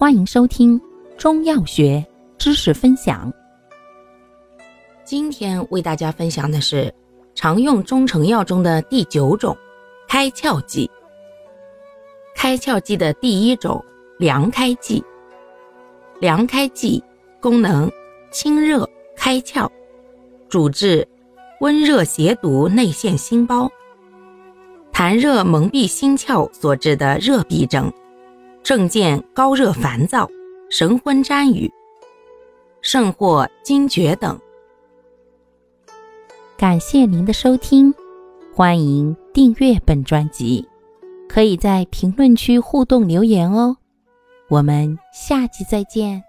欢迎收听中药学知识分享。今天为大家分享的是常用中成药中的第九种开窍剂。开窍剂的第一种凉开剂。凉开剂功能清热开窍，主治温热邪毒内陷心包、痰热蒙蔽心窍所致的热痹症。症见高热烦躁、神昏沾雨，甚或惊厥等。感谢您的收听，欢迎订阅本专辑，可以在评论区互动留言哦。我们下期再见。